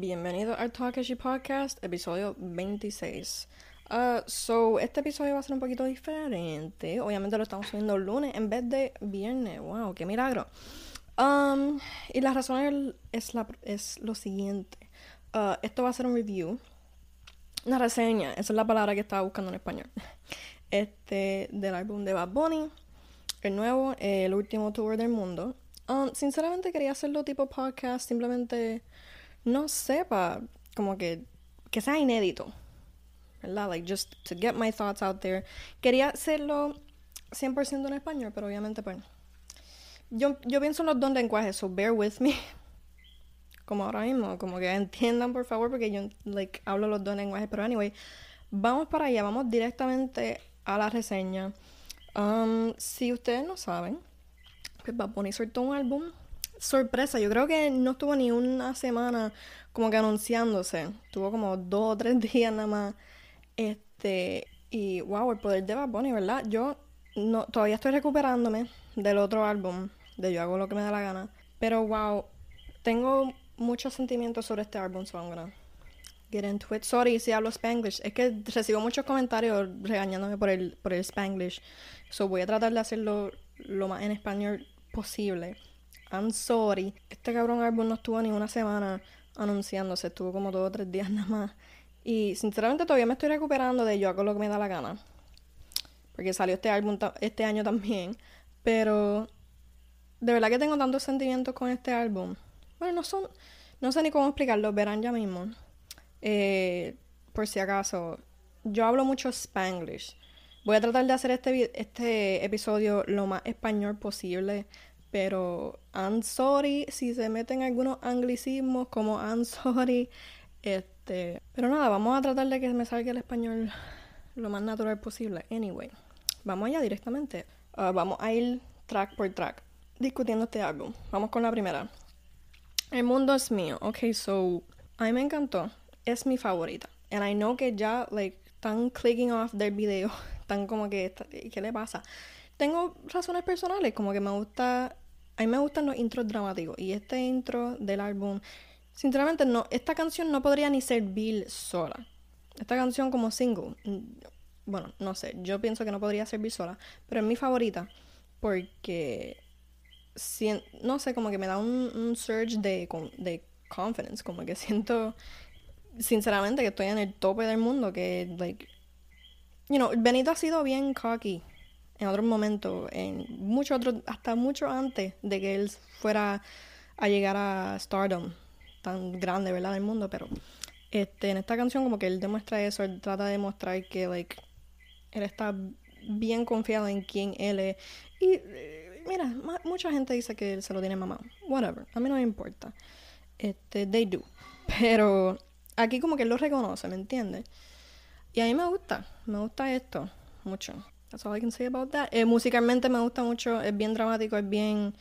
Bienvenido al Takashi Podcast, episodio 26. Uh, so, este episodio va a ser un poquito diferente. Obviamente lo estamos subiendo lunes en vez de viernes. ¡Wow! ¡Qué milagro! Um, y la razón es, la, es lo siguiente. Uh, esto va a ser un review. Una reseña. Esa es la palabra que estaba buscando en español. Este, del álbum de Bad Bunny. El nuevo, el último tour del mundo. Um, sinceramente quería hacerlo tipo podcast. Simplemente no sepa, como que, que sea inédito, ¿verdad? Like, just to get my thoughts out there. Quería hacerlo 100% en español, pero obviamente, pues, yo, yo pienso en los dos lenguajes, so bear with me. Como ahora mismo, como que entiendan, por favor, porque yo, like, hablo los dos lenguajes, pero anyway, vamos para allá, vamos directamente a la reseña. Um, si ustedes no saben, pues Bad Bunny soltó un álbum sorpresa. Yo creo que no estuvo ni una semana como que anunciándose. Tuvo como dos o tres días nada más. Este, y wow, el poder de Bad Bunny, ¿verdad? Yo no, todavía estoy recuperándome del otro álbum, de Yo hago lo que me da la gana. Pero wow, tengo muchos sentimientos sobre este álbum, so I'm gonna get into it. Sorry si hablo Spanglish. Es que recibo muchos comentarios regañándome por el, por el Spanglish. So voy a tratar de hacerlo lo más en español posible. I'm sorry. Este cabrón álbum no estuvo ni una semana anunciándose, estuvo como dos o tres días nada más. Y sinceramente todavía me estoy recuperando de yo hago lo que me da la gana. Porque salió este álbum este año también. Pero de verdad que tengo tantos sentimientos con este álbum. Bueno, no son. No sé ni cómo explicarlo, verán ya mismo. Eh, por si acaso. Yo hablo mucho spanglish. Voy a tratar de hacer este, este episodio lo más español posible. Pero I'm sorry si se meten algunos anglicismos como I'm sorry. Este, pero nada, vamos a tratar de que me salga el español lo más natural posible. Anyway, vamos allá directamente. Uh, vamos a ir track por track discutiendo este álbum. Vamos con la primera. El mundo es mío. Ok, so a mí me encantó. Es mi favorita. And I know que ya, like, están clicking off del video. Están como que, ¿qué le pasa? tengo razones personales, como que me gusta, a mí me gustan los intros dramáticos y este intro del álbum, sinceramente no, esta canción no podría ni servir sola. Esta canción como single, mm, bueno, no sé, yo pienso que no podría servir sola, pero es mi favorita porque, no sé, como que me da un, un surge de, de confidence, como que siento sinceramente que estoy en el tope del mundo, que, like, you know, Benito ha sido bien cocky en otros momentos, en mucho otro, hasta mucho antes de que él fuera a llegar a Stardom, tan grande, ¿verdad?, del mundo, pero este, en esta canción como que él demuestra eso, él trata de demostrar que, like, él está bien confiado en quién él es. Y, eh, mira, mucha gente dice que él se lo tiene mamá. Whatever, a mí no me importa. Este, they do. Pero aquí como que él lo reconoce, ¿me entiendes? Y a mí me gusta, me gusta esto mucho. That's all I can say about that. Eh, musicalmente me gusta mucho, es bien dramático, es bien.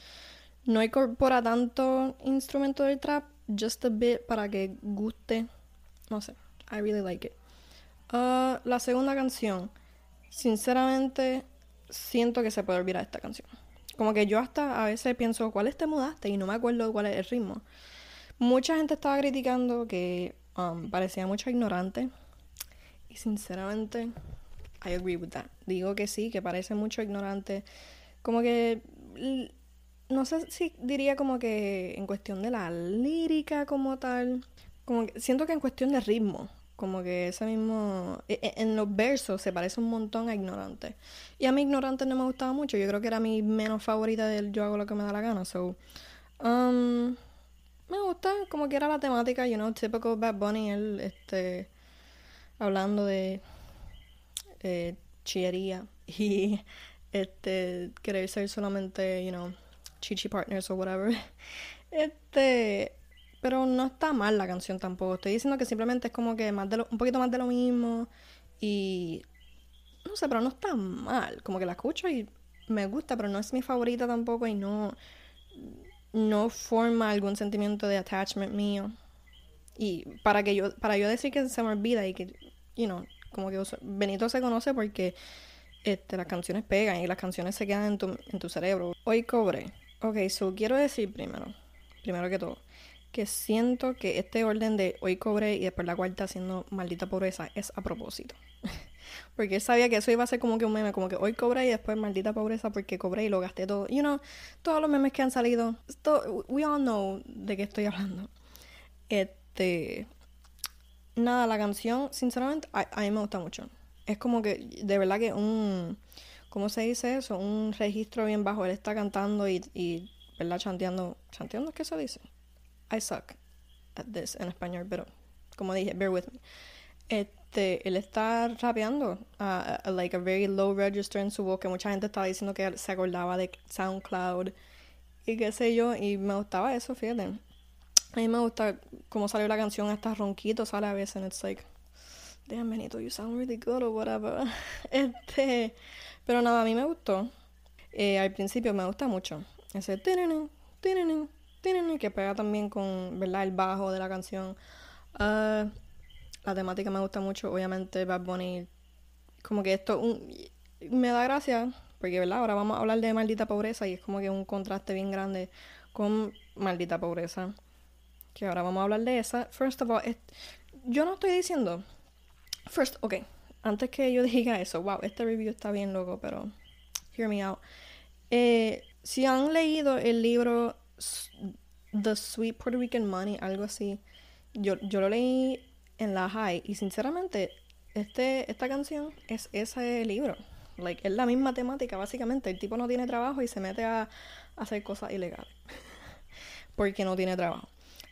No incorpora tanto instrumento del trap, just a bit para que guste. No sé, I really like it. Uh, la segunda canción, sinceramente, siento que se puede olvidar esta canción. Como que yo hasta a veces pienso, ¿cuál es te mudaste? Y no me acuerdo cuál es el ritmo. Mucha gente estaba criticando que um, parecía mucho ignorante. Y sinceramente, I agree with that. Digo que sí, que parece mucho ignorante. Como que no sé si diría como que en cuestión de la lírica como tal, como que siento que en cuestión de ritmo, como que ese mismo e, e, en los versos se parece un montón a ignorante. Y a mí ignorante no me gustaba mucho, yo creo que era mi menos favorita del yo hago lo que me da la gana, so um, me gusta como que era la temática, you know, typical Bad Bunny, él este hablando de eh, chillería y este querer ser solamente, you know, chichi partners o whatever. Este, pero no está mal la canción tampoco. Estoy diciendo que simplemente es como que más de un poquito más de lo mismo y no sé, pero no está mal. Como que la escucho y me gusta, pero no es mi favorita tampoco y no no forma algún sentimiento de attachment mío. Y para que yo para yo decir que se me olvida y que you know, como que Benito se conoce porque este, las canciones pegan y las canciones se quedan en tu, cerebro. Hoy cobré. Ok, so quiero decir primero, primero que todo, que siento que este orden de hoy cobré y después la cuarta haciendo maldita pobreza es a propósito. porque él sabía que eso iba a ser como que un meme, como que hoy cobré y después maldita pobreza porque cobré y lo gasté todo. You know, todos los memes que han salido, we all know de qué estoy hablando. Este, nada, la canción, sinceramente, a, a mí me gusta mucho. Es como que, de verdad que un, ¿cómo se dice eso? Un registro bien bajo. Él está cantando y, ¿verdad? Chanteando. ¿Chanteando qué se dice? I suck at this en español, pero como dije, bear with me. Este, él está rapeando a, like a very low register en su voz, que mucha gente estaba diciendo que se acordaba de SoundCloud y qué sé yo, y me gustaba eso, fíjate. A mí me gusta cómo salió la canción, hasta ronquito sale a veces, and it's like, damn, Benito, you sound really good or whatever. Este, pero nada, a mí me gustó. Eh, al principio me gusta mucho. Ese tininin, tininin, que pega también con, ¿verdad? El bajo de la canción. Uh, la temática me gusta mucho, obviamente Bad Bunny, como que esto me da gracia, porque ¿verdad? ahora vamos a hablar de maldita pobreza y es como que un contraste bien grande con maldita pobreza, que ahora vamos a hablar de esa. First of all, yo no estoy diciendo, first, ok, antes que yo diga eso, wow, este review está bien loco, pero hear me out. Eh, si han leído el libro The Sweet Puerto Rican Money, algo así, yo, yo lo leí en la high y sinceramente este, esta canción es ese libro. Like, es la misma temática, básicamente. El tipo no tiene trabajo y se mete a, hacer cosas ilegales. Porque no tiene trabajo.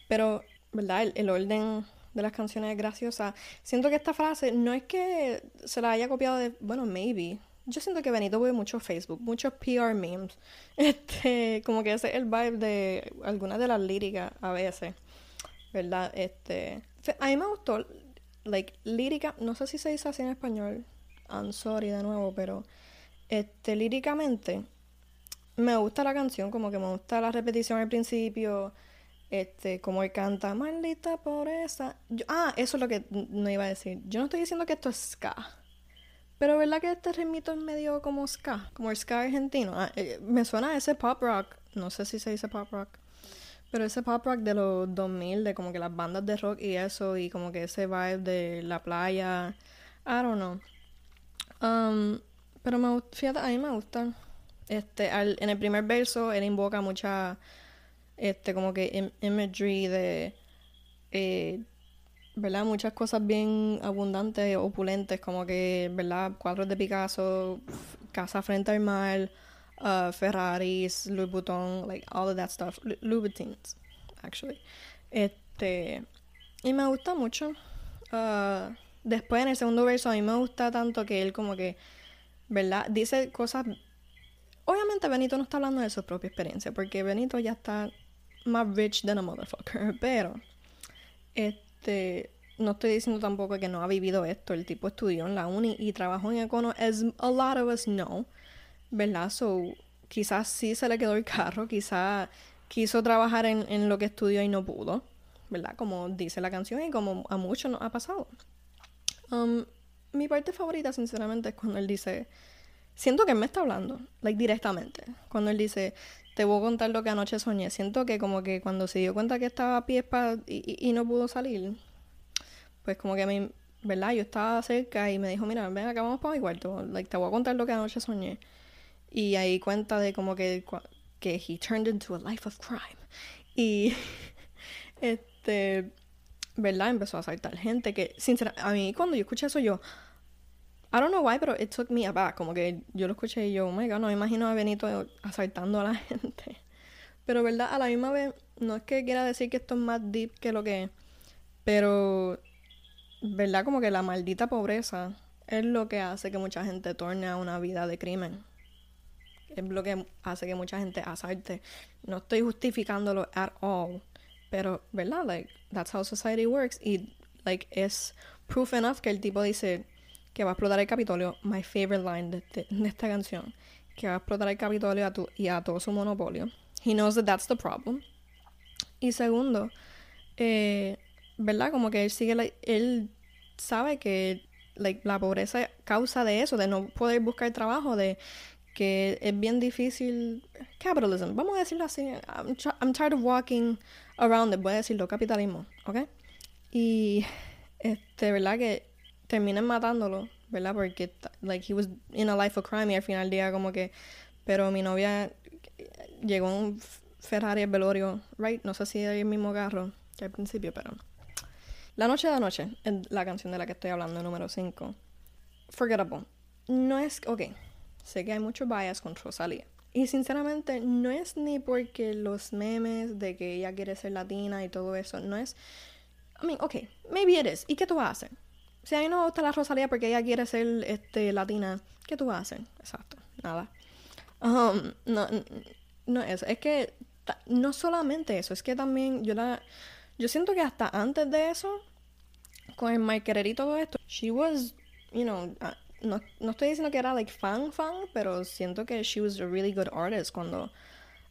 Pero, ¿verdad? El, orden de las canciones es graciosa. Siento que esta frase no es que se la haya copiado de. Bueno, maybe. Yo siento que Benito ve mucho Facebook, muchos PR memes. Este, como que ese es el vibe de algunas de las líricas a veces. ¿Verdad? Este. A mí me gustó, like, lírica, no sé si se dice así en español, I'm sorry de nuevo, pero, este, líricamente, me gusta la canción, como que me gusta la repetición al principio, este, como él canta, maldita pobreza. ah, eso es lo que no iba a decir. Yo no estoy diciendo que esto es ska. Pero verdad que este ritmito es medio como ska, como el ska argentino. Ah, eh, me suena a ese pop rock, no sé si se dice pop rock. Pero ese pop rock de los 2000, de como que las bandas de rock y eso, y como que ese vibe de la playa, I don't know. Um, pero me, fíjate, a mí me gusta. Este, en el primer verso él invoca mucha, este, como que imagery de, eh, ¿verdad? Muchas cosas bien abundantes, opulentes, como que, ¿verdad? Cuadros de Picasso, casa frente al mar, uh, Ferraris, Louis Vuitton, like all of that stuff, Louis Vuittons, actually. Este, y me gusta mucho. Uh, después en el segundo verso a mí me gusta tanto que él como que, ¿verdad? Dice cosas... Obviamente Benito no está hablando de su propia experiencia, porque Benito ya está más rich than a motherfucker, pero este no estoy diciendo tampoco que no ha vivido esto. El tipo estudió en la uni y trabajó en Econo, as a lot of us know. ¿verdad? So, quizás sí se le quedó el carro, quizás quiso trabajar en, en lo que estudió y no pudo, ¿verdad? Como dice la canción y como a muchos nos ha pasado. Um, mi parte favorita, sinceramente, es cuando él dice, siento que me está hablando, like directamente, cuando él dice, te voy a contar lo que anoche soñé, siento que como que cuando se dio cuenta que estaba a pies y, y, no pudo salir, pues como que mí, ¿verdad? Yo estaba cerca y me dijo, mira, ven acá, vamos para mi cuarto, like, te voy a contar lo que anoche soñé. Y ahí cuenta de como que, que he turned into a life of crime. Y este, ¿verdad? Empezó a asaltar gente que, sinceramente, a mí cuando yo escuché eso yo, I don't know why, pero it took me aback. Como que yo lo escuché y yo, oh my god, no me imagino a Benito asaltando a la gente. Pero, ¿verdad? A la misma vez, no es que quiera decir que esto es más deep que lo que es, pero, ¿verdad? Como que la maldita pobreza es lo que hace que mucha gente torne a una vida de crimen es lo que hace que mucha gente asalte. No estoy justificándolo at all, pero, ¿verdad? Like, that's how society works. Y, like, es proof enough que el tipo dice que va a explotar el Capitolio, my favorite line de, este, esta canción, que va a explotar el Capitolio a y a todo su monopolio. He knows that that's the problem. Y segundo, eh, ¿verdad? Como que él sigue, él sabe que la pobreza causa de eso, de no poder buscar trabajo, de que es bien difícil. Capitalism, vamos a decirlo así. I'm, tired of walking around it, voy a decirlo, capitalismo, ¿ok? Y, este, ¿verdad? Que terminan matándolo, ¿verdad? Porque, like, he was in a life of crime y al final del día como que, pero mi novia llegó un Ferrari velorio, right? No sé si es el mismo carro que al principio, pero... La noche de la noche, la canción de la que estoy hablando, número 5. Forgettable. No es... Ok, sé que hay mucho bias con Rosalía. Y sinceramente no es ni porque los memes de que ella quiere ser latina y todo eso, no es... I mean, ok, maybe it is. ¿Y qué tú vas a hacer? Si a mí no me gusta la Rosalía porque ella quiere ser este, latina, ¿qué tú vas a hacer? Exacto, nada. Um, no, no es Es que no solamente eso, es que también yo la... Yo siento que hasta antes de eso, con el Mike y todo esto, she was, you know, uh, no, no, estoy diciendo que era like fan fan, pero siento que she was a really good artist cuando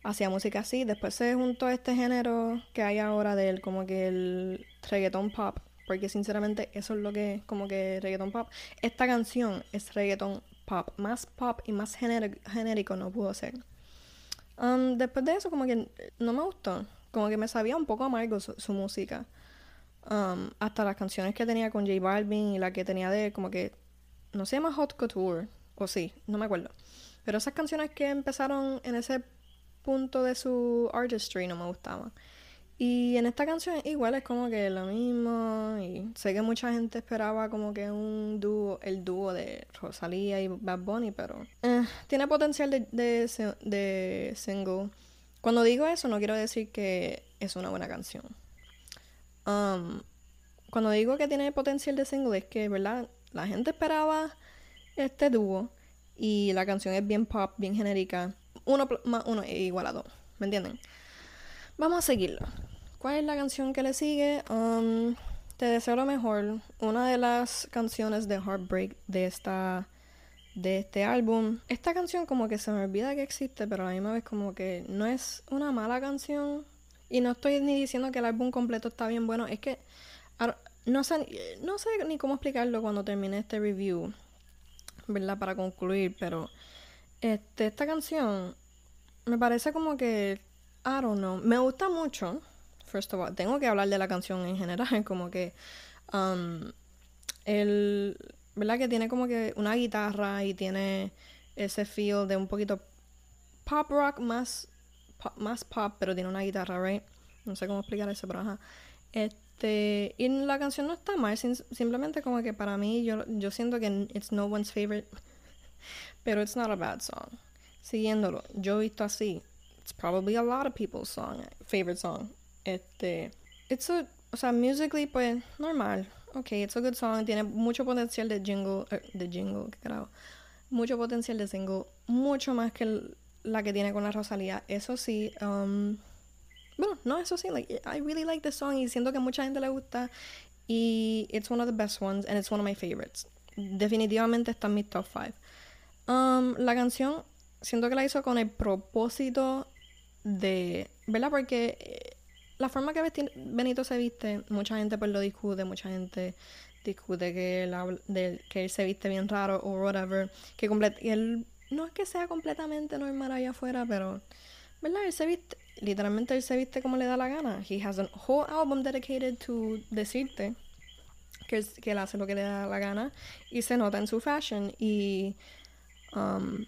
hacía música así. Después se juntó este género que hay ahora del como que el reggaeton pop, porque sinceramente eso es lo que como que reggaeton pop. Esta canción es reggaeton pop, más pop y más genérico no pudo ser. Um, después de eso como que no me gustó como que me sabía un poco amargo su, música. Um, hasta las canciones que tenía con J Balvin y la que tenía de como que no se llama Hot Couture o sí, no me acuerdo. Pero esas canciones que empezaron en ese punto de su artistry no me gustaban. Y en esta canción igual es como que lo mismo. Y sé que mucha gente esperaba como que un dúo, el dúo de Rosalía y Bad Bunny, pero eh, tiene potencial de, de, single. Cuando digo eso, no quiero decir que es una buena canción. Um, cuando digo que tiene potencial de single, es que, ¿verdad? La gente esperaba este dúo y la canción es bien pop, bien genérica. Uno más uno es igual a dos. ¿Me entienden? Vamos a seguirlo. ¿Cuál es la canción que le sigue? Um, te deseo lo mejor. Una de las canciones de Heartbreak de esta de este álbum. Esta canción como que se me olvida que existe, pero a la misma vez como que no es una mala canción. Y no estoy ni diciendo que el álbum completo está bien bueno, es que no sé, no sé ni cómo explicarlo cuando termine este review, ¿verdad? Para concluir, pero este, esta canción me parece como que, I don't know, me gusta mucho. First of all, tengo que hablar de la canción en general, como que um, el, ¿verdad? Que tiene como que una guitarra y tiene ese feel de un poquito pop rock más pop, más pop, pero tiene una guitarra, right? No sé cómo explicar eso, pero ajá. Este, y la canción no está mal, simplemente como que para mí yo, yo siento que it's no one's favorite, pero it's not a bad song. Siguiéndolo, yo he visto así, it's probably a lot of people's song, favorite song. Este, it's a, o sea, musically pues normal, ok, it's a good song, tiene mucho potencial de jingle, eh, de jingle, qué carajo, mucho potencial de single, mucho más que la que tiene con la Rosalía. Eso sí, um, bueno, no, eso sí, like, I really like this song y siento que mucha gente le gusta y it's one of the best ones and it's one of my favorites. Definitivamente está en mi top 5. Um, la canción siento que la hizo con el propósito de, ¿verdad? Porque eh, la forma que Benito se viste, mucha gente pues lo discute, mucha gente discute que él, de, que él se viste bien raro o whatever, que él no es que sea completamente normal allá afuera, pero ¿verdad? Él se viste, literalmente él se viste como le da la gana. He has a whole album dedicated to decirte que, que él hace lo que le da la gana y se nota en su fashion y um,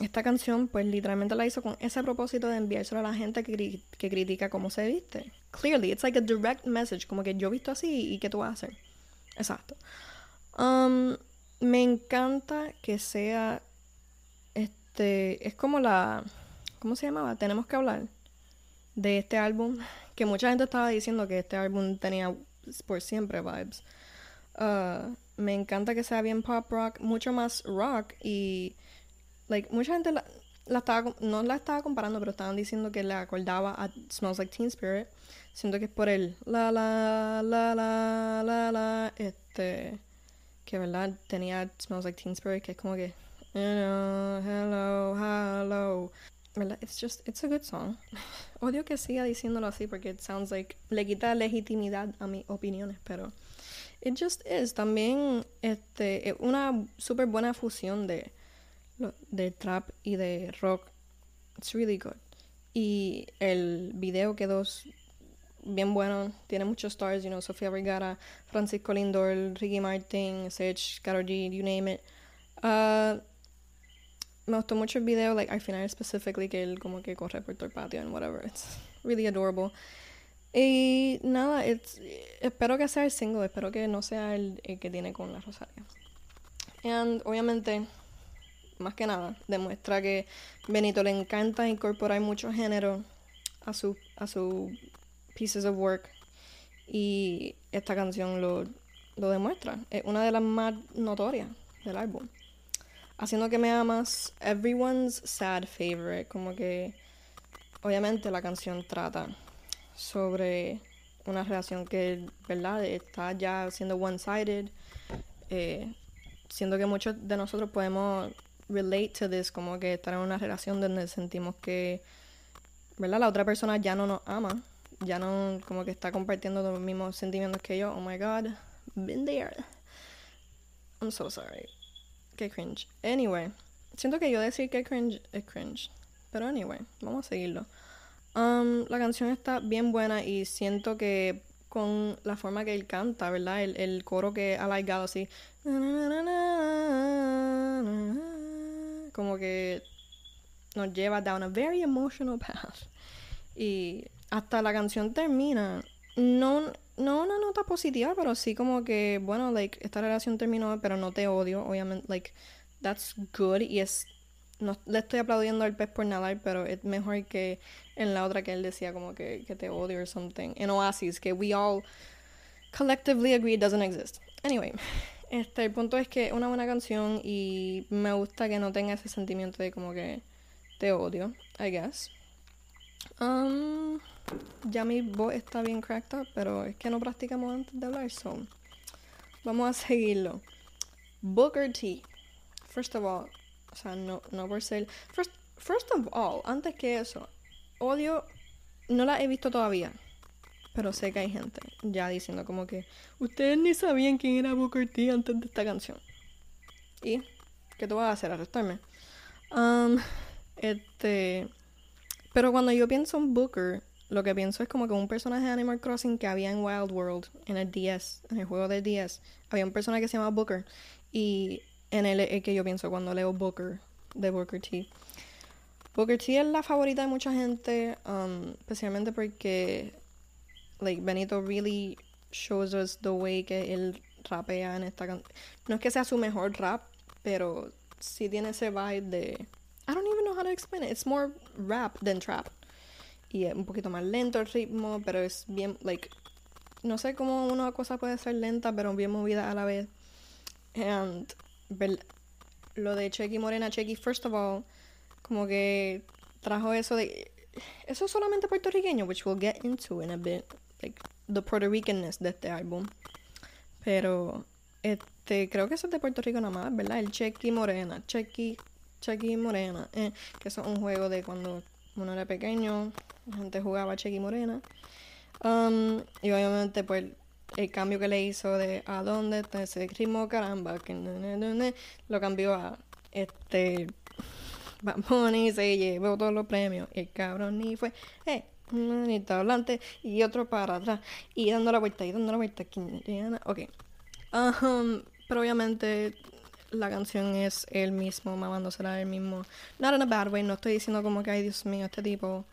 esta canción, pues literalmente la hizo con ese propósito de enviárselo a la gente que, que critica cómo se viste. Clearly, it's like a direct message, como que yo he visto así y qué tú vas a hacer. Exacto. Um, me encanta que sea. Este. Es como la. ¿Cómo se llamaba? Tenemos que hablar de este álbum. Que mucha gente estaba diciendo que este álbum tenía por siempre vibes. Uh, me encanta que sea bien pop rock, mucho más rock y like, mucha gente la, estaba, no la estaba comparando, pero estaban diciendo que le acordaba a Smells Like Teen Spirit. Siento que es por el la la la la la la este que verdad tenía Smells Like Teen Spirit que es como que hello hello hello ¿verdad? It's just it's a good song. Odio que siga diciéndolo así porque it sounds like le quita legitimidad a mis opiniones, pero it just is también este una súper buena fusión de de trap y de rock. It's really good. Y el video quedó bien bueno. Tiene muchos stars, you know, Sofía Vergara, Francisco Lindor, Ricky Martin, Sage, Karol G, you name it. Uh, me gustó mucho el video, like al final specifically que él como que corre por todo el patio and whatever. It's really adorable. Y nada, espero que sea el single, espero que no sea el, que tiene con la Rosaria. And obviamente, más que nada, demuestra que Benito le encanta incorporar mucho género a su, a su pieces of work. Y esta canción lo, lo demuestra. Es una de las más notorias del álbum. Haciendo que me amas, everyone's sad favorite. Como que, obviamente, la canción trata sobre una relación que, ¿verdad?, está ya siendo one-sided. Eh, siento que muchos de nosotros podemos relate to this, como que estar en una relación donde sentimos que, ¿verdad? La otra persona ya no nos ama, ya no como que está compartiendo los mismos sentimientos que yo. Oh my god, been there. I'm so sorry. Qué cringe. Anyway, siento que yo decir que cringe es cringe. Pero anyway, vamos a seguirlo. Um, la canción está bien buena y siento que con la forma que él canta, ¿verdad? El, el coro que ha largado así. Como que nos lleva down a very emotional path. Y hasta la canción termina. No, no una nota positiva, pero sí como que, bueno, like, esta relación terminó, pero no te odio, obviamente, like, that's good. Y es, no le estoy aplaudiendo al pez por nadar, pero es mejor que en la otra que él decía como que, que te odio or something. En Oasis, que we all collectively agree doesn't exist. Anyway, este, el punto es que es una buena canción y me gusta que no tenga ese sentimiento de como que te odio, I guess. Um, ya mi voz está bien cracked up, pero es que no practicamos antes de hablar, so vamos a seguirlo. Booker T. First of all, o sea, no, no por ser. First, first of all, antes que eso, odio. No la he visto todavía. Pero sé que hay gente ya diciendo como que ustedes ni sabían quién era Booker T antes de esta canción. ¿Y qué te vas a hacer? ¿Arrestarme? Um, este. Pero cuando yo pienso en Booker, lo que pienso es como que un personaje de Animal Crossing que había en Wild World, en el DS, en el juego de DS, había un personaje que se llama Booker. Y en el, el que yo pienso cuando leo Booker, de Booker T. Booker T es la favorita de mucha gente, especialmente porque like Benito really shows us the way que él rapea en esta canción. No es que sea su mejor rap, pero sí tiene ese vibe de I don't even know how to explain it. It's more rap than trap. Y es un poquito más lento el ritmo, pero es bien like no sé cómo una cosa puede ser lenta, pero bien movida a la vez. And lo de Checky Morena, Checky, first of all, como que trajo eso de eso es solamente puertorriqueño, which we'll get into in a bit like the Puerto Ricanness de este álbum. Pero este creo que es de Puerto Rico nada más, ¿verdad? El Chequi Morena, Chequi, Chequi Morena, eh, que es un juego de cuando uno era pequeño, la gente jugaba Chequi Morena. Um, y obviamente pues el cambio que le hizo de a dónde está ese ritmo caramba que lo cambió a este Bad se llevó todos los premios el cabrón ni fue eh manito adelante y otro para atrás. Y dando la vuelta y dando la vuelta ok. Um, pero obviamente la canción es él mismo mamándosela él mismo. Not in a bad way no estoy diciendo como que ay Dios mío este tipo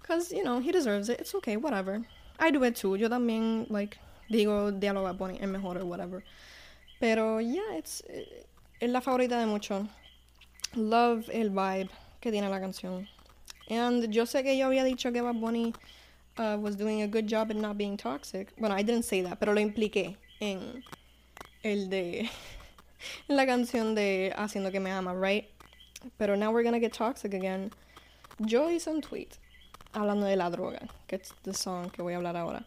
because you know he deserves it it's okay whatever I do it too yo también like digo diálogo a es mejor o whatever. Pero yeah it's es la favorita de muchos love el vibe que tiene la canción And yo sé que yo había dicho que Bad Bunny uh, was doing a good job in not being toxic. Bueno, I didn't say that, pero lo impliqué en el de la canción de Haciendo que me ama, right? Pero now we're gonna get toxic again. Yo hice un tweet hablando de la droga, que es the song que voy a hablar ahora.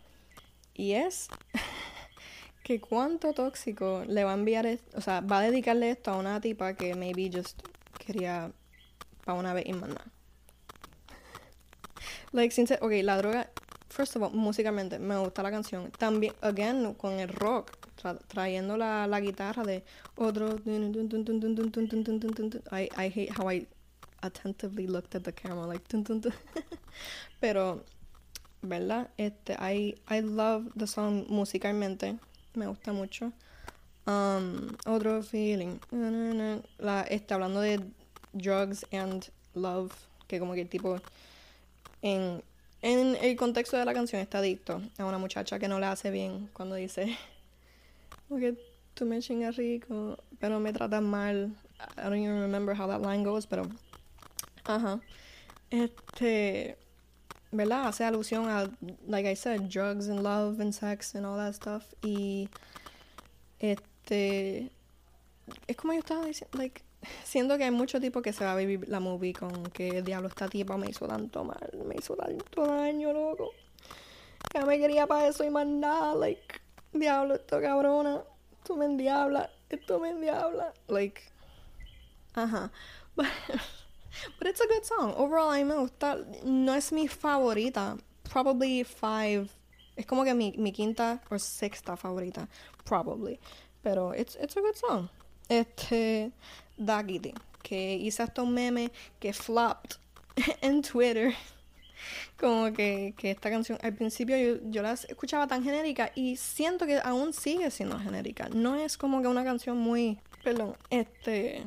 Y es que cuánto tóxico le va a enviar, o sea, va a dedicarle esto a una tipa que maybe just quería para una vez y más. Like, sincer ok, la droga, first of all, musicalmente, me gusta la canción. También, again, con el rock, trayendo la, la guitarra de otro. I, I hate how I attentively looked at the camera, like. Pero ¿verdad? Este, I, I love the song musicalmente, me gusta mucho. Um, otro feeling, la, este, hablando de drugs and love, que como que tipo en, en el contexto de la canción está adicto a una muchacha que no le hace bien cuando dice, que tú me chingas rico, pero me tratas mal. I don't even remember how that line goes, pero, ajá. Este, ¿verdad? Hace alusión a, like I said, drugs and love and sex and all that stuff. Y, este, es como yo estaba diciendo, like, siento que hay mucho tipo que se va a vivir la movie con que diablo esta tipa me hizo tanto mal, me hizo tanto daño, loco. Ya me quería para eso y más nada, like, diablo, esto cabrona, esto me endiabla, esto me endiabla, like, ajá. But it's a good song. Overall, a mí me gusta. No es mi favorita. Probably five. Es como que mi, mi quinta o sexta favorita. Probably. Pero it's, it's a good song. Este. Daggity. Que hice hasta un meme que flopped en Twitter. Como que, que esta canción, al principio yo, yo la escuchaba tan genérica y siento que aún sigue siendo genérica. No es como que una canción muy, perdón, este,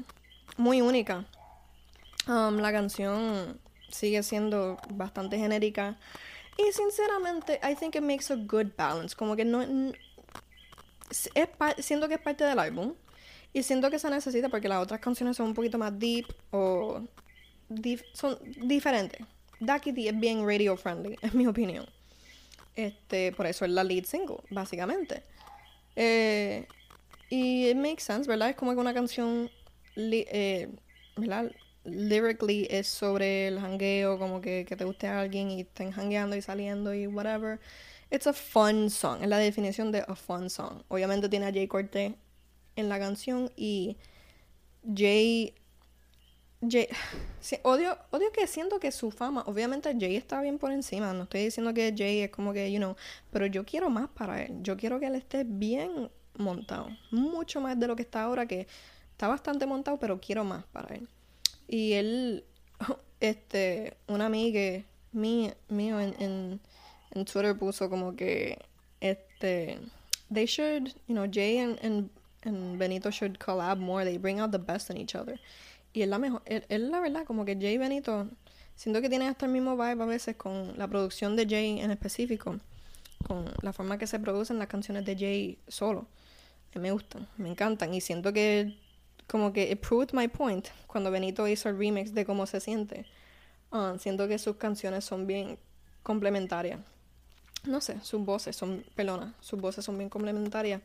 muy única. Um, la canción sigue siendo bastante genérica. Y sinceramente, I think it makes a good balance. Como que no. Es, siento que es parte del álbum. Y siento que se necesita porque las otras canciones son un poquito más deep o. son diferentes. Ducky D es bien radio friendly, es mi opinión. Este, por eso es la lead single, básicamente. Eh, y it makes sense, ¿verdad? Es como que una canción. Eh, ¿Verdad? lyrically es sobre el hangueo, como que, que te guste a alguien y estén hangueando y saliendo y whatever. It's a fun song, es la definición de a fun song. Obviamente tiene a Jay Cortez en la canción y Jay Jay, odio, odio que siento que su fama, obviamente Jay está bien por encima, no estoy diciendo que Jay es como que, you know, pero yo quiero más para él, yo quiero que él esté bien montado, mucho más de lo que está ahora, que está bastante montado, pero quiero más para él. Y él, este, una amiga mío, mío en, Twitter puso como que, este, they should, you know, Jay and, and, and, Benito should collab more. They bring out the best in each other. Y es la mejor, él, la verdad, como que Jay Benito, siento que tienen hasta el mismo vibe a veces con la producción de Jay en específico, con la forma que se producen las canciones de Jay solo. me gustan, me encantan. Y siento que como que it proved my point cuando Benito hizo el remix de cómo se siente. Uh, siento que sus canciones son bien complementarias. No sé, sus voces son, pelona, sus voces son bien complementarias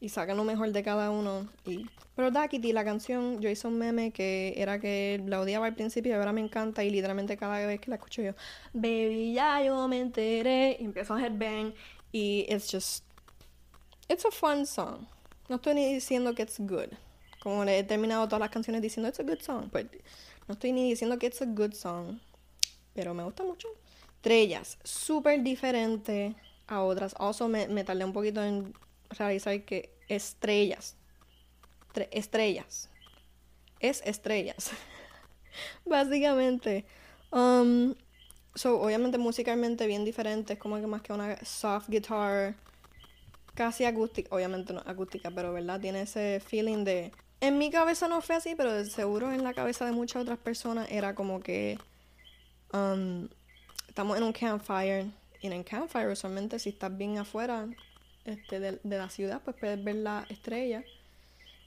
y sacan lo mejor de cada uno. Y... Pero Daquiti, la canción, yo hice un meme que era que la odiaba al principio y ahora me encanta y literalmente cada vez que la escucho yo, baby, ya yo me enteré y empiezo a headbang y it's just, it's a fun song. No estoy ni diciendo que it's good. Como le he terminado todas las canciones diciendo it's a good song. Pues no estoy ni diciendo que it's a good song. Pero me gusta mucho. Estrellas, súper diferente a otras. Also me, me, tardé un poquito en realizar que estrellas. estrellas. Es estrellas. Básicamente. Um, so, obviamente musicalmente bien diferente. Es como que más que una soft guitar. Casi acústica. Obviamente no acústica, pero verdad. Tiene ese feeling de en mi cabeza no fue así, pero seguro en la cabeza de muchas otras personas era como que um, estamos en un campfire y en el campfire usualmente si estás bien afuera este, de, la ciudad pues puedes ver la estrella.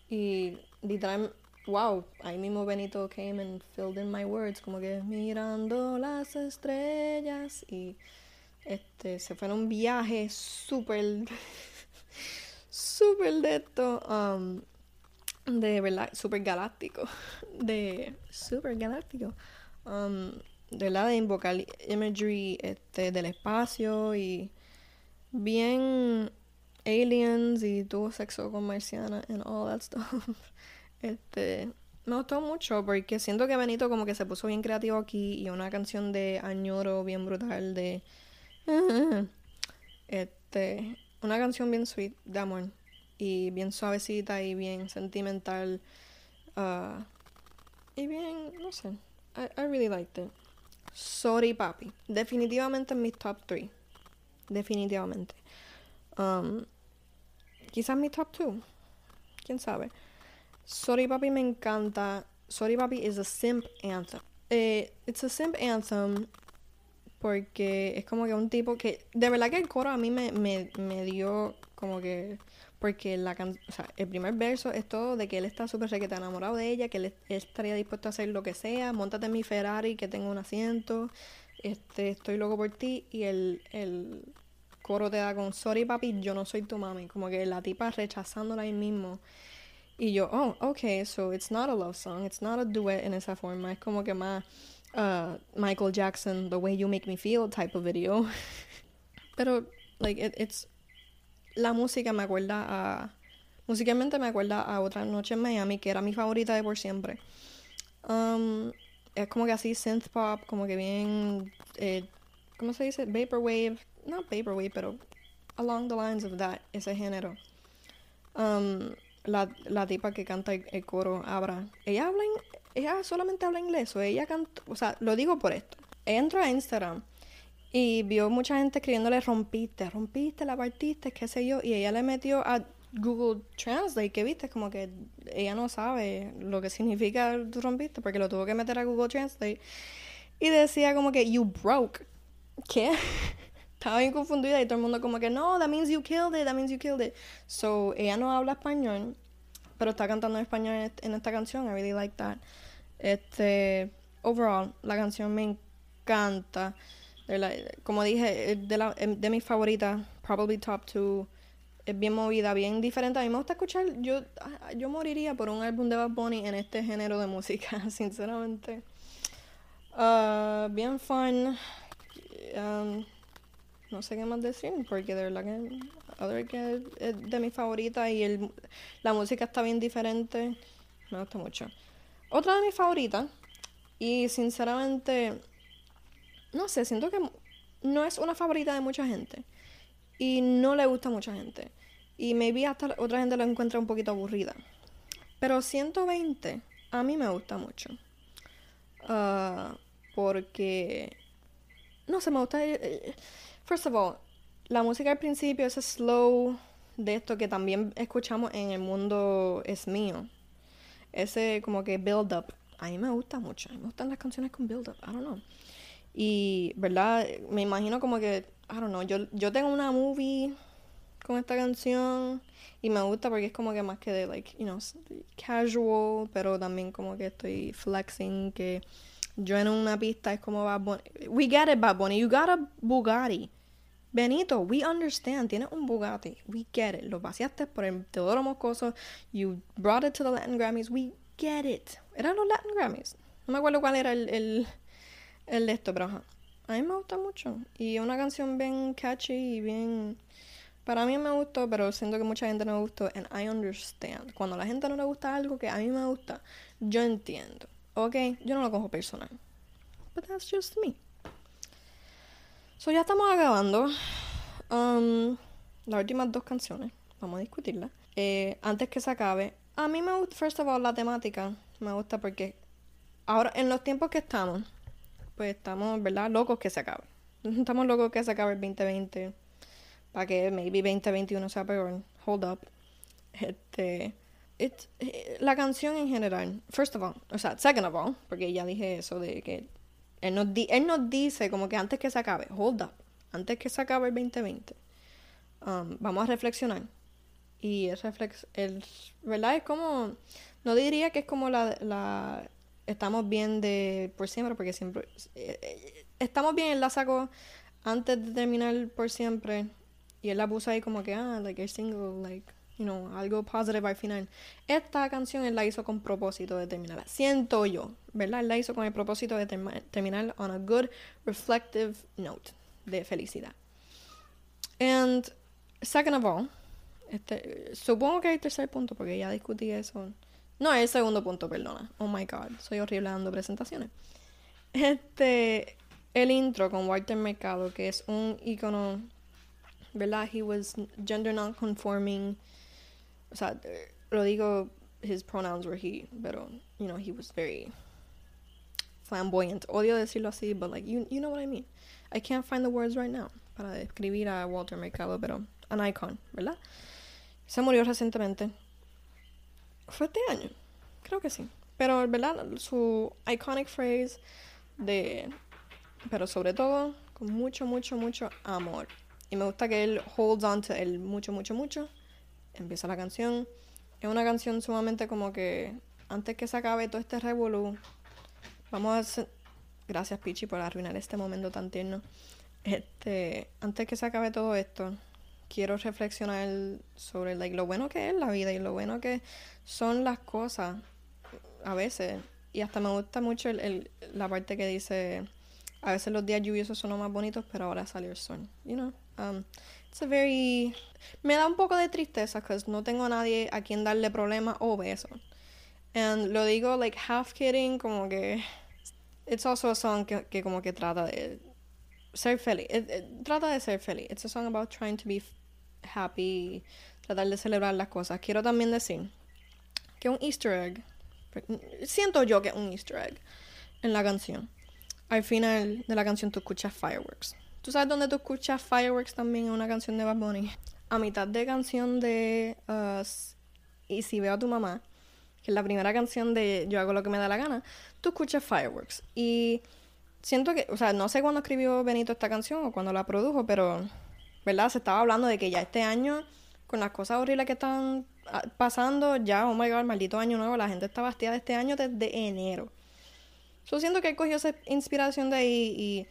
Y literalmente wow ahí mismo Benito came and filled in my words como que mirando las estrellas. Y este se fue en un viaje súper súper de esto um, de verdad super galáctico de super galáctico um, de verdad de invocar imagery este, del espacio y bien aliens y tuvo sexo con marciana and all that stuff este me gustó mucho porque siento que Benito como que se puso bien creativo aquí y una canción de añoro bien brutal de este una canción bien sweet de amor y bien suavecita y bien sentimental. Uh, y bien, no sé. I, I really liked it. Sorry Papi. Definitivamente en mis top 3. Definitivamente. Um, quizás mi top 2. Quién sabe. Sorry Papi me encanta. Sorry Papi is a simp anthem. Eh, it's a simp anthem porque es como que un tipo que de verdad que el coro a mí me, me, me dio como que porque la o sea, el primer verso es todo de que él está súper requete enamorado de ella, que él, estaría dispuesto a hacer lo que sea, montate en mi Ferrari, que tengo un asiento, este, estoy loco por ti, y el, el coro te da con sorry papi, yo no soy tu mami, como que la tipa rechazándola ahí mismo. Y yo, oh, ok, so it's not a love song, it's not a duet en esa forma, es como que más uh, Michael Jackson, The Way You Make Me Feel type of video. Pero, like, it, it's la música me acuerda a. Musicalmente me acuerda a Otra Noche en Miami, que era mi favorita de por siempre. Um, es como que así synth pop, como que bien. Eh, ¿Cómo se dice? Vaporwave. No vaporwave, pero along the lines of that, ese género. Um, la, la tipa que canta el, coro, Abra, ella habla. ella solamente habla inglés, o ella canta. O sea, lo digo por esto. Entra a Instagram y vio mucha gente escribiéndole rompiste, rompiste, la partiste, qué sé yo. Y ella le metió a Google Translate, que viste, como que ella no sabe lo que significa rompiste, porque lo tuvo que meter a Google Translate. Y decía como que you broke. ¿Qué? Estaba bien confundida y todo el mundo como que no, that means you killed it, that means you killed it. So ella no habla español, pero está cantando en español en esta canción. I really like that. Este, overall, la canción me encanta como dije, de, la, de mis favoritas, probably top two. Es bien movida, bien diferente. A mí me gusta escuchar. Yo, ah, yo moriría por un álbum de Bad Bunny en este género de música, sinceramente. Uh, bien fun. Um, no sé qué más decir, porque de verdad que, que es de mis favoritas y el, la música está bien diferente. Me gusta mucho. Otra de mis favoritas, y sinceramente no sé, siento que no es una favorita de mucha gente. Y no le gusta a mucha gente. Y maybe hasta otra gente lo encuentra un poquito aburrida. Pero 120 a mí me gusta mucho. Ah, porque... No sé, me gusta... first of all, la música al principio, ese slow de esto que también escuchamos en el mundo es mío. Ese como que build up. A mí me gusta mucho. A mí me gustan las canciones con build up. I don't know. Y, ¿verdad? Me imagino como que, I don't know, yo, yo tengo una movie con esta canción y me gusta porque es como que más que de, like, you know, casual, pero también como que estoy flexing, que yo en una pista es como Bad Bunny. We get it, Bad Bunny. You got a Bugatti. Benito, we understand. Tienes un Bugatti. We get it. Lo vaciaste por el Teodoro Moscoso. You brought it to the Latin Grammys. We get it. ¿Eran los Latin Grammys? No me acuerdo cuál era el, el el de esto, pero A mí me gusta mucho. Y es una canción bien catchy y bien. Para mí me gustó, pero siento que mucha gente no me gustó. And I understand. Cuando a la gente no le gusta algo que a mí me gusta, yo entiendo. Ok, yo no lo cojo personal. But that's just me. So ya estamos acabando. Um, las últimas dos canciones. Vamos a discutirlas. Eh, antes que se acabe. A mí me gusta, first of all, la temática. Me gusta porque ahora, en los tiempos que estamos, pues estamos, ¿verdad? Locos que se acabe. Estamos locos que se acabe el 2020. Para que maybe 2021 sea peor. Hold up. Este. la canción en general, first of all, o sea, second of all, porque ya dije eso de que él nos, él nos dice como que antes que se acabe, hold up, antes que se acabe el 2020, um, vamos a reflexionar. Y el reflex, el, ¿verdad? Es como, no diría que es como la, la estamos bien de por siempre, porque siempre. Eh, eh, estamos bien, él la sacó antes de terminar por siempre. Y él la puso ahí como que, ah, like single, like, you know, algo positive al final. Esta canción él la hizo con propósito de terminarla. Siento yo, ¿verdad? Él la hizo con el propósito de terminar on a good, reflective note de felicidad. And, second of all, este, supongo que hay tercer punto, porque ya discutí eso no, el segundo punto, perdona. Oh my god, soy horrible dando presentaciones. Este, el intro con Walter Mercado, que es un icono, ¿verdad? He was gender non-conforming. O sea, lo digo, his pronouns were he, pero, you know, he was very flamboyant. Odio decirlo así, but like, you, you know what I mean. I can't find the words right now para describir a Walter Mercado, pero an icon, ¿verdad? Se murió recientemente. Fue este año, creo que sí. Pero, ¿verdad? Su iconic phrase de... Pero sobre todo, con mucho, mucho, mucho amor. Y me gusta que él holds on to el mucho, mucho, mucho. Empieza la canción. Es una canción sumamente como que antes que se acabe todo este revolú, vamos a hacer... Gracias, Pichi, por arruinar este momento tan tierno. Este, antes que se acabe todo esto, quiero reflexionar sobre lo bueno que es la vida y lo bueno que son las cosas a veces. Y hasta me gusta mucho el, la parte que dice, a veces los días lluviosos son los más bonitos, pero ahora salió el sol. You know? Um, it's a very... Me da un poco de tristeza porque no tengo a nadie a quien darle problemas o besos. And lo digo like half kidding, como que... It's also a song que, que como que trata de ser feliz. trata de ser feliz. It's a song about trying to be happy, tratar de celebrar las cosas. Quiero también decir que un easter egg, siento yo que un easter egg en la canción. Al final de la canción tú escuchas fireworks. ¿Tú sabes dónde tú escuchas fireworks también en una canción de Bad Bunny? A mitad de canción de uh, Y si veo a tu mamá, que es la primera canción de Yo hago lo que me da la gana, tú escuchas fireworks. Y siento que, o sea, no sé cuándo escribió Benito esta canción o cuándo la produjo, pero ¿verdad? Se estaba hablando de que ya este año, con las cosas horribles que están ah, pasando, ya, oh my god, maldito año nuevo, la gente está bastida de este año desde enero. Yo siento que él cogió esa inspiración de ahí y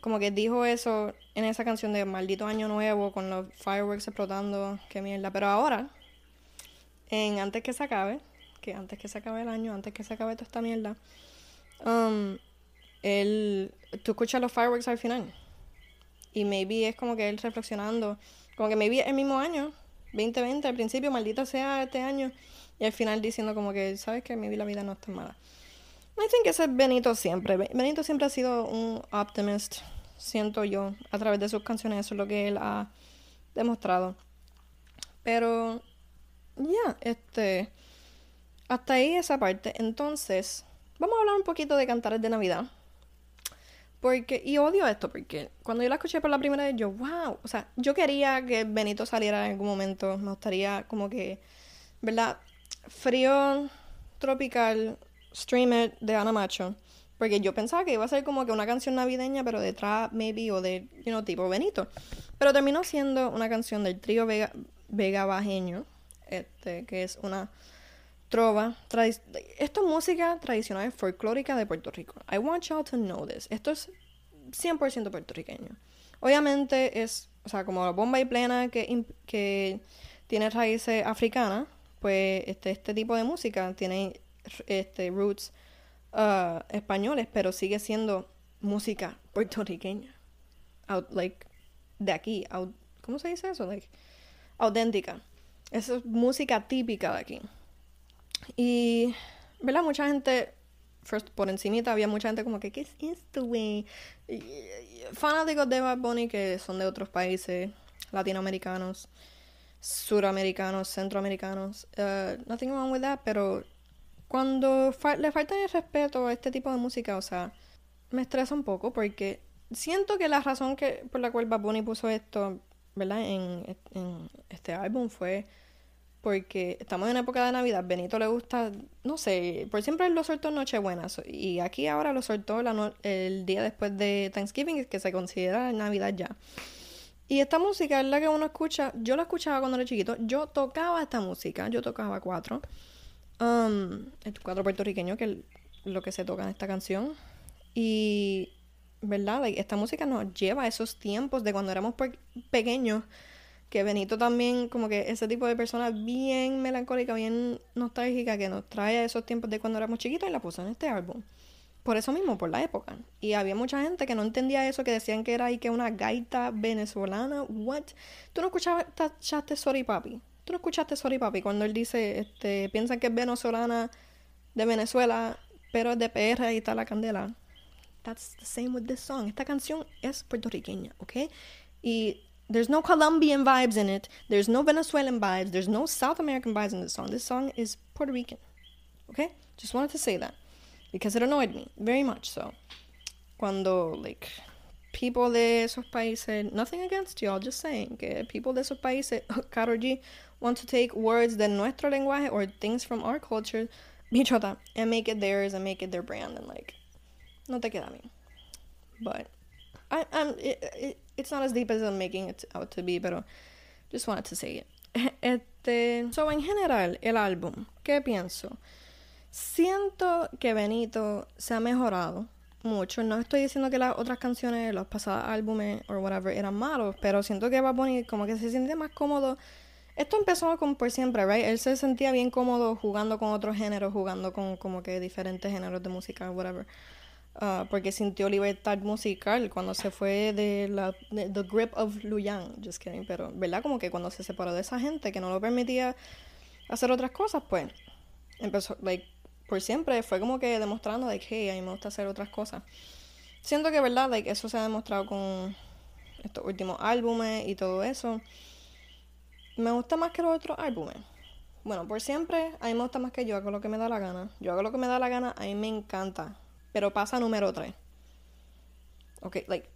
como que dijo eso en esa canción de maldito año nuevo, con los fireworks explotando, qué mierda. Pero ahora, en antes que se acabe, que antes que se acabe el año, antes que se acabe toda esta mierda, um, él, tú escuchas los fireworks al final. Y maybe es como que él reflexionando, como que maybe el mismo año, 2020, al principio, maldito sea este año, y al final diciendo como que, ¿sabes que Maybe la vida no está mala. I think ese es Benito siempre. Benito siempre ha sido un optimist, siento yo, a través de sus canciones, eso es lo que él ha demostrado. Pero, ya, este, hasta ahí esa parte. Entonces, vamos a hablar un poquito de cantares de Navidad. Porque, y odio esto, porque cuando yo la escuché por la primera vez, yo, wow, o sea, yo quería que Benito saliera en algún momento, me gustaría como que, ¿verdad? Frío tropical, streamer de Ana Macho, porque yo pensaba que iba a ser como que una canción navideña, pero de trap, maybe, o de, you know, tipo Benito. Pero terminó siendo una canción del trío Vega, Vega Bajeño, este, que es una trova. Esto es música tradicional folclórica de Puerto Rico. I want y'all to know this. Esto es 100% puertorriqueño. Obviamente es, o sea, como la bomba y plena que, que tiene raíces africanas, pues este, este tipo de música tiene este, roots uh, españoles, pero sigue siendo música puertorriqueña. Out, like, de aquí. Out, ¿Cómo se dice eso? Like, auténtica. Es música típica de aquí. Y, ¿verdad? Mucha gente, first, por encimita, había mucha gente como que, ¿qué es esto, güey? Fanáticos de Bad Bunny que son de otros países, latinoamericanos, suramericanos, centroamericanos. Uh, nothing wrong with that, pero cuando le falta el respeto a este tipo de música, o sea, me estresa un poco porque siento que la razón que por la cual Bad Bunny puso esto, ¿verdad? En, este álbum fue porque estamos en época de Navidad. Benito le gusta, no sé, por siempre él lo soltó en Nochebuena. Y aquí ahora lo soltó el día después de Thanksgiving, que se considera Navidad ya. Y esta música es la que uno escucha. Yo la escuchaba cuando era chiquito. Yo tocaba esta música. Yo tocaba cuatro. Um, el cuatro puertorriqueño, que es lo que se toca en esta canción. Y, ¿verdad? esta música nos lleva a esos tiempos de cuando éramos pequeños que Benito también, como que ese tipo de persona bien melancólica, bien nostálgica, que nos trae a esos tiempos de cuando éramos chiquitos y la puso en este álbum. Por eso mismo, por la época. Y había mucha gente que no entendía eso, que decían que era ahí que una gaita venezolana. What? ¿Tú no escuchaste Sorry Papi? ¿Tú no escuchaste Sorry Papi? Cuando él dice, este, piensan que es venezolana de Venezuela, pero es de PR y está la candela. That's the same with this song. Esta canción es puertorriqueña, ¿ok? Y There's no Colombian vibes in it. There's no Venezuelan vibes. There's no South American vibes in this song. This song is Puerto Rican. Okay? Just wanted to say that. because it annoyed me very much so. Cuando, like, people de esos países, nothing against y'all, just saying, que people de esos países, Karol G, want to take words de nuestro lenguaje or things from our culture, bichota, and make it theirs and make it their brand and like, no te queda bien. But I, it, it, it's not as deep as I'm making it out to be, pero just wanted to say it. Este, so en general, el álbum, ¿qué pienso? Siento que Benito se ha mejorado mucho. No estoy diciendo que las otras canciones, los pasados álbumes o whatever eran malos, pero siento que va a poner como que se siente más cómodo. Esto empezó como por siempre, right? Él se sentía bien cómodo jugando con otros géneros, jugando con como que diferentes géneros de música, whatever. Uh, porque sintió libertad musical cuando se fue de la the grip of Luyan, just kidding, pero verdad como que cuando se separó de esa gente que no lo permitía hacer otras cosas, pues empezó like por siempre fue como que demostrando like hey, a mí me gusta hacer otras cosas. Siento que verdad like eso se ha demostrado con estos últimos álbumes y todo eso. Me gusta más que los otros álbumes. Bueno, por siempre, a mí me gusta más que yo hago lo que me da la gana. Yo hago lo que me da la gana, a mí me encanta pero pasa número 3. Ok, like,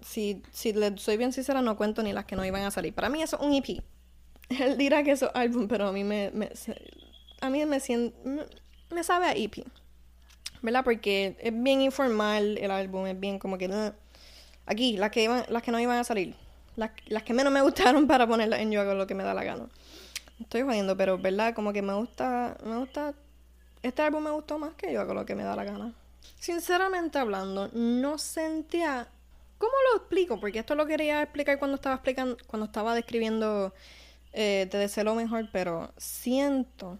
si, si le soy bien sincera, no cuento ni las que no iban a salir. Para mí eso es un EP. Él dirá que eso es álbum, pero a mí me, a mí me siento, me, sabe a EP. ¿Verdad? Porque es bien informal el álbum, es bien como que... aquí, las que, iban, las que no iban a salir. Las, que menos me gustaron para ponerlas en yo hago lo que me da la gana. Estoy jodiendo, pero ¿verdad? Como que me gusta, me gusta... Este álbum me gustó más que yo hago lo que me da la gana. Sinceramente hablando, no sentía. ¿Cómo lo explico? Porque esto lo quería explicar cuando estaba explicando, cuando estaba describiendo eh, Te deseo lo mejor, pero siento.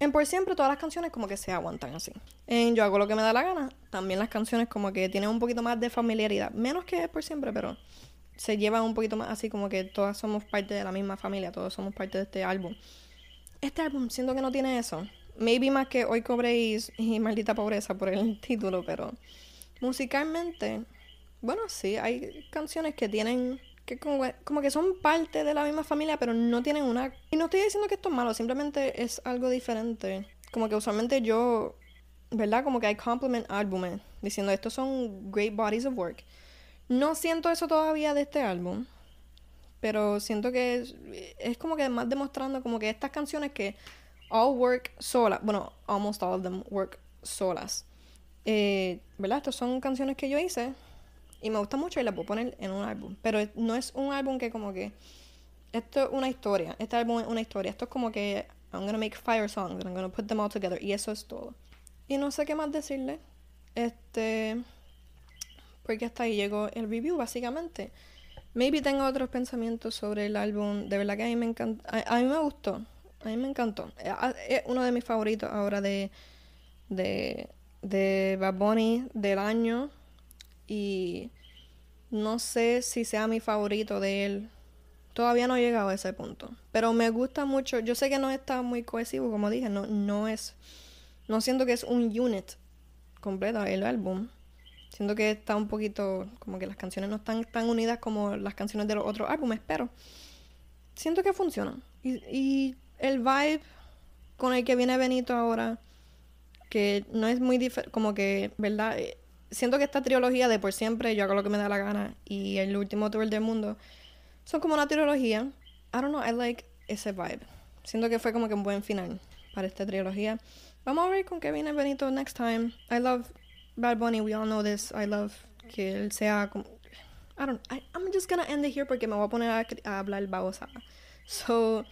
En por siempre todas las canciones como que se aguantan así. En Yo hago lo que me da la gana, también las canciones como que tienen un poquito más de familiaridad. Menos que por siempre, pero se llevan un poquito más así como que todas somos parte de la misma familia, todos somos parte de este álbum. Este álbum siento que no tiene eso. Maybe más que hoy cobréis y maldita pobreza por el título, pero musicalmente, bueno, sí, hay canciones que tienen que como, como, que son parte de la misma familia, pero no tienen una... Y no estoy diciendo que esto es malo, simplemente es algo diferente. Como que usualmente yo, ¿verdad? Como que hay compliment álbumes diciendo estos son great bodies of work. No siento eso todavía de este álbum, pero siento que es, como que más demostrando como que estas canciones que all work solas. Bueno, almost all of them work solas. Eh, ¿Verdad? Estas son canciones que yo hice y me gusta mucho y las puedo poner en un álbum. Pero no es un álbum que como que... Esto es una historia. Este álbum es una historia. Esto es como que I'm gonna make fire songs and I'm gonna put them all together. Y eso es todo. Y no sé qué más decirle. Este... Porque hasta ahí llegó el review, básicamente. Maybe tengo otros pensamientos sobre el álbum. De verdad que a mí me encanta. a mí me gustó. A mí me encantó. Eh, es uno de mis favoritos ahora de, de, de Bad Bunny del año. Y no sé si sea mi favorito de él. Todavía no he llegado a ese punto. Pero me gusta mucho. Yo sé que no está muy cohesivo, como dije. No, no es. No siento que es un unit completo el álbum. Siento que está un poquito. Como que las canciones no están tan unidas como las canciones de los otros álbumes. Pero siento que funcionan. Y, y el vibe con el que viene Benito ahora, que no es muy diferente, como que, ¿verdad? Eh, siento que esta trilogía de por siempre, yo hago lo que me da la gana, y el último tour del mundo, son como una trilogía. I don't know, I like ese vibe. Siento que fue como que un buen final para esta trilogía. Vamos a ver con qué viene Benito next time. I love Bad Bunny, we all know this. I love que él sea como... I don't I, I'm just gonna end it here porque me voy a poner a, a hablar babosa. So...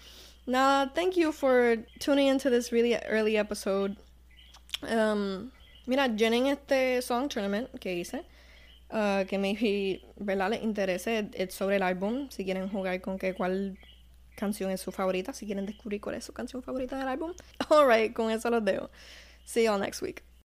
Nada, thank you for tuning into this really early episode. Um, mira, llenen este song tournament que hice. Uh, que maybe, ¿verdad? Les interese es sobre el álbum. Si quieren jugar con que cuál canción es su favorita. Si quieren descubrir cuál es su canción favorita del álbum. Alright, con eso los dejo. See y'all next week.